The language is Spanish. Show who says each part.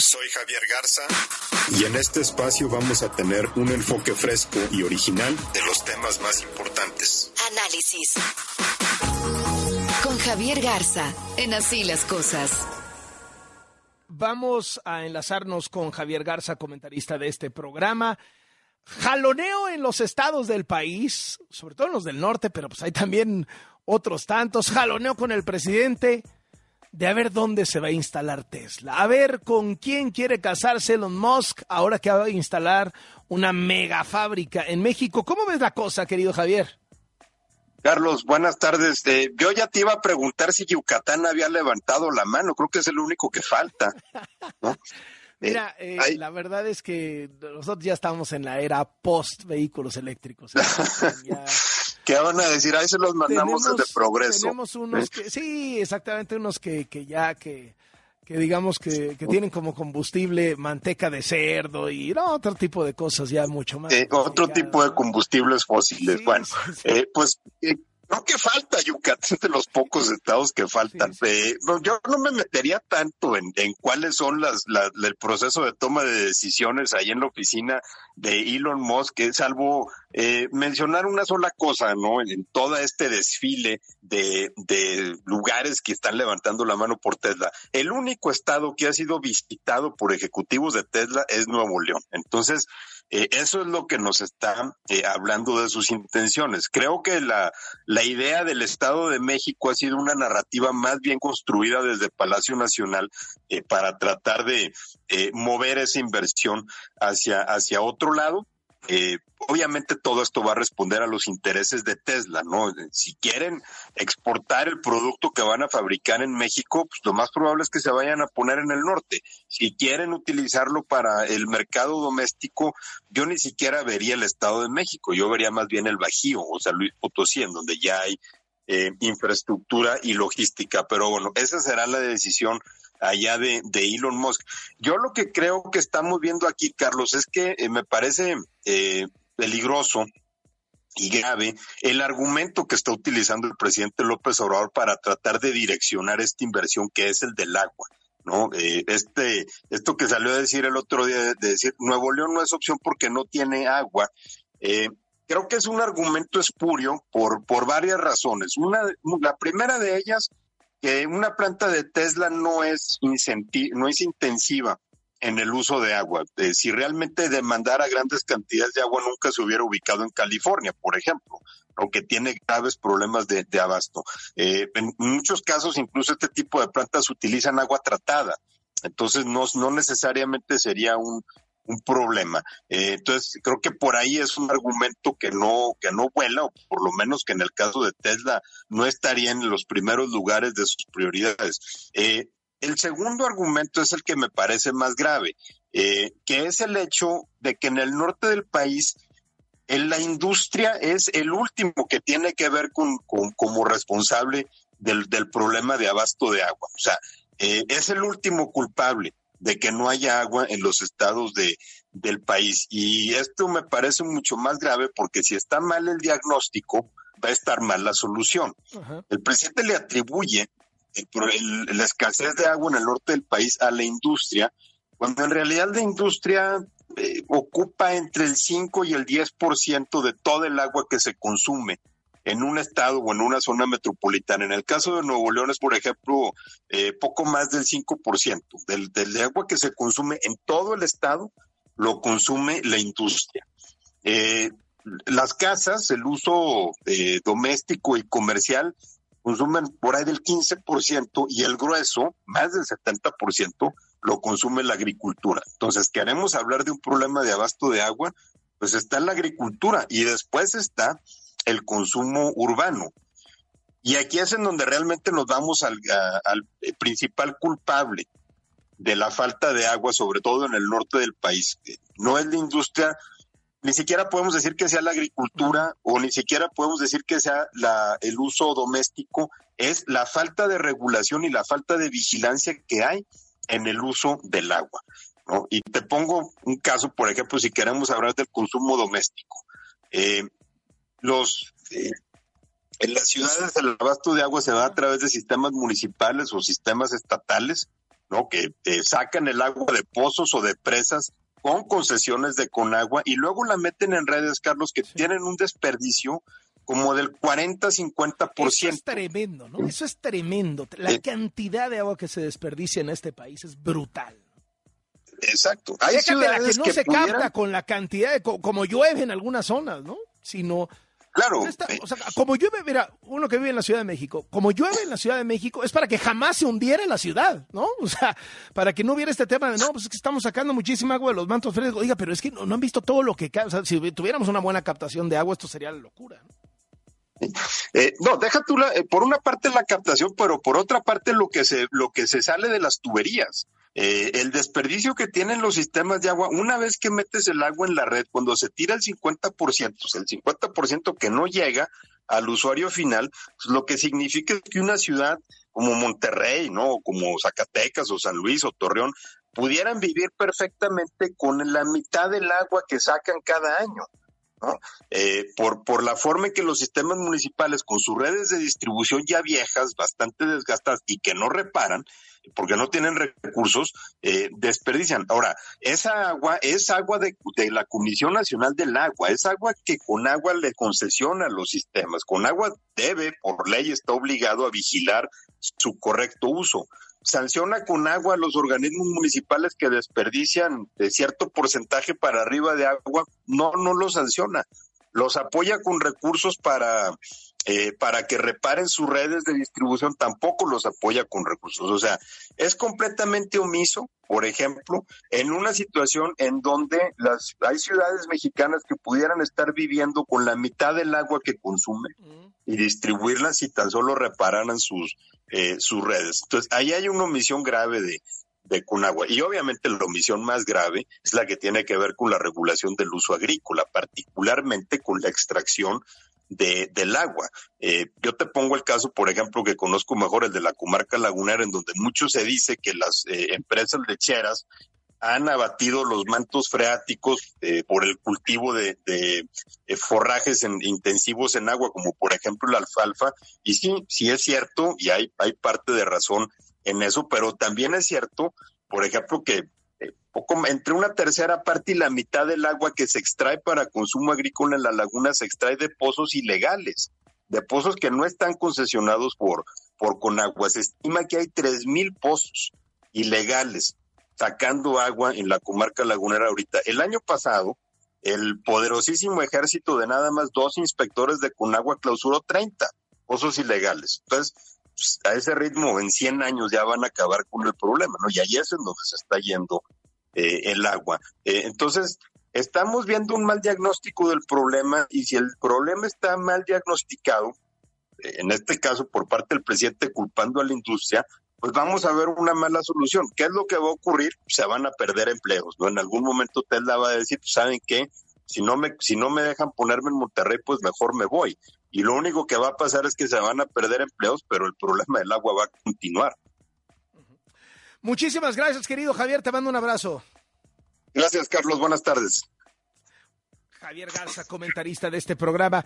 Speaker 1: Soy Javier Garza y en este espacio vamos a tener un enfoque fresco y original de los temas más importantes.
Speaker 2: Análisis. Con Javier Garza en Así las Cosas.
Speaker 3: Vamos a enlazarnos con Javier Garza, comentarista de este programa. Jaloneo en los estados del país, sobre todo en los del norte, pero pues hay también otros tantos. Jaloneo con el presidente de a ver dónde se va a instalar Tesla, a ver con quién quiere casarse Elon Musk ahora que va a instalar una mega fábrica en México. ¿Cómo ves la cosa, querido Javier?
Speaker 4: Carlos, buenas tardes. Eh, yo ya te iba a preguntar si Yucatán había levantado la mano, creo que es el único que falta.
Speaker 3: Mira, eh, la verdad es que nosotros ya estamos en la era post vehículos eléctricos.
Speaker 4: ya, ¿Qué van a decir? Ahí se los mandamos de progreso.
Speaker 3: Tenemos unos que, sí, exactamente, unos que, que ya, que, que digamos que, que, tienen como combustible manteca de cerdo y no, otro tipo de cosas ya mucho más.
Speaker 4: Eh, otro tipo de combustibles fósiles. bueno, Eh, pues eh, Creo que falta Yucatán de los pocos estados que faltan. Eh, yo no me metería tanto en, en cuáles son las, el proceso de toma de decisiones ahí en la oficina de Elon Musk, salvo eh, mencionar una sola cosa, ¿no? En, todo este desfile de, de lugares que están levantando la mano por Tesla. El único estado que ha sido visitado por ejecutivos de Tesla es Nuevo León. Entonces, eh, eso es lo que nos está eh, hablando de sus intenciones. Creo que la, la idea del Estado de México ha sido una narrativa más bien construida desde Palacio Nacional eh, para tratar de mover esa inversión hacia, hacia otro lado eh, obviamente todo esto va a responder a los intereses de Tesla, ¿no? Si quieren exportar el producto que van a fabricar en México, pues lo más probable es que se vayan a poner en el norte. Si quieren utilizarlo para el mercado doméstico, yo ni siquiera vería el Estado de México, yo vería más bien el Bajío, o sea, Luis Potosí, en donde ya hay eh, infraestructura y logística. Pero bueno, esa será la decisión allá de, Elon Musk. Yo lo que creo que estamos viendo aquí, Carlos, es que eh, me parece eh, peligroso y grave el argumento que está utilizando el presidente López Obrador para tratar de direccionar esta inversión que es el del agua. ¿no? Eh, este, esto que salió a decir el otro día, de, decir Nuevo León no es opción porque no tiene agua, creo que es un argumento espurio por, por varias razones. Una, la primera de ellas que una planta de Tesla no es, no es intensiva en el uso de agua. Eh, si realmente demandara grandes cantidades de agua, nunca se hubiera ubicado en California, por ejemplo, aunque tiene graves problemas de, abasto. Eh, en muchos casos, incluso este tipo de plantas utilizan agua tratada. Entonces, no, no necesariamente sería un, un problema. Eh, entonces, creo que por ahí es un argumento que no, que no vuela, o por lo menos que en el caso de Tesla no estaría en los primeros lugares de sus prioridades. Eh, el segundo argumento es el que me parece más grave, eh, que es el hecho de que en el norte del país en la industria es el último que tiene que ver con, como responsable del, del, problema de abasto de agua. O sea, es el último culpable de que no haya agua en los estados de, del país. Y esto me parece mucho más grave porque si está mal el diagnóstico, va a estar mal la solución. El presidente le atribuye la escasez de agua en el norte del país a la industria, cuando en realidad la industria eh, ocupa entre el 5 y el 10% de todo el agua que se consume en un estado o en una zona metropolitana. En el caso de Nuevo León es, por ejemplo, eh, poco más del 5% del, del agua que se consume en todo el estado lo consume la industria. Eh, las casas, el uso eh, doméstico y comercial, consumen por ahí del 15% y el grueso, más del 70%, lo consume la agricultura. Entonces, queremos hablar de un problema de abasto de agua, pues está la agricultura y después está el consumo urbano. Y aquí es en donde realmente nos vamos al, principal culpable de la falta de agua, sobre todo en el norte del país. No es la industria, ni siquiera podemos decir que sea la agricultura o ni siquiera podemos decir que sea la, el uso doméstico, es la falta de regulación y la falta de vigilancia que hay en el uso del agua. Y te pongo un caso, por ejemplo, si queremos hablar del consumo doméstico. Eh, los eh, en las ciudades el abasto de agua se da a través de sistemas municipales o sistemas estatales ¿no? Que sacan el agua de pozos o de presas con concesiones de Conagua y luego la meten en redes, Carlos, que tienen un desperdicio como del 40-50%. Eso
Speaker 3: es tremendo, ¿no? Eso es tremendo. La eh. cantidad de agua que se desperdicia en este país es brutal.
Speaker 4: Exacto.
Speaker 3: Hay la que no se capta con la cantidad de, como llueve en algunas zonas, ¿no? Sino
Speaker 4: Claro.
Speaker 3: o sea, como llueve, mira, uno que vive en la Ciudad de México, como llueve en la Ciudad de México, es para que jamás se hundiera la ciudad, ¿no? O sea, para que no hubiera este tema de, no, pues es que estamos sacando muchísima agua de los mantos frescos. Oiga, pero es que no, han visto todo lo que cae. O sea, si tuviéramos una buena captación de agua, esto sería la locura, ¿no?
Speaker 4: Eh, no, deja tú la, eh, por una parte la captación, pero por otra parte lo que se, lo que se sale de las tuberías. Eh, el desperdicio que tienen los sistemas de agua, una vez que metes el agua en la red, cuando se tira el 50%, el 50% que no llega al usuario final, pues lo que significa es que una ciudad como Monterrey, ¿no? O como Zacatecas o San Luis o Torreón, pudieran vivir perfectamente con la mitad del agua que sacan cada año. ¿No? Eh, por, por la forma en que los sistemas municipales, con sus redes de distribución ya viejas, bastante desgastadas y que no reparan, porque no tienen recursos, eh, desperdician. Ahora, esa agua es agua de, de, la Comisión Nacional del Agua, es agua que con agua le concesiona los sistemas, con agua debe, por ley, está obligado a vigilar su correcto uso. Sanciona con agua a los organismos municipales que desperdician de cierto porcentaje para arriba de agua, no, no lo sanciona los apoya con recursos para, eh, para que reparen sus redes de distribución, tampoco los apoya con recursos. O sea, es completamente omiso, por ejemplo, en una situación en donde las, hay ciudades mexicanas que pudieran estar viviendo con la mitad del agua que consumen y distribuirla si tan solo repararan sus, eh, sus redes. Entonces, ahí hay una omisión grave de, de Conagua. Y obviamente la omisión más grave es la que tiene que ver con la regulación del uso agrícola, particularmente con la extracción de, del agua. Eh, yo te pongo el caso, por ejemplo, que conozco mejor, el de la comarca lagunera, en donde mucho se dice que las eh, empresas lecheras han abatido los mantos freáticos eh, por el cultivo de, de forrajes intensivos en agua, como por ejemplo la alfalfa. Y sí, sí es cierto, y hay, hay parte de razón en eso, pero también es cierto, por ejemplo, que eh, entre una tercera parte y la mitad del agua que se extrae para consumo agrícola en la laguna se extrae de pozos ilegales, de pozos que no están concesionados por, por Conagua. Se estima que hay tres mil pozos ilegales sacando agua en la comarca lagunera ahorita. El año pasado, el poderosísimo ejército de nada más dos inspectores de Conagua clausuró 30 pozos ilegales. Entonces, pues, a ese ritmo en 100 años ya van a acabar con el problema, ¿no? Y ahí es en donde se está yendo eh, el agua. Eh, entonces, estamos viendo un mal diagnóstico del problema y si el problema está mal diagnosticado, eh, en este caso por parte del presidente culpando a la industria, pues vamos a ver una mala solución. ¿Qué es lo que va a ocurrir? Se van a perder empleos, ¿no? En algún momento Tesla va a decir, pues, ¿saben qué? Si no me, si no me dejan ponerme en Monterrey, pues mejor me voy y lo único que va a pasar es que se van a perder empleos, pero el problema del agua va a continuar.
Speaker 3: Muchísimas gracias, querido Javier, te mando un abrazo.
Speaker 4: Gracias, Carlos, buenas tardes.
Speaker 3: Javier Garza, comentarista de este programa.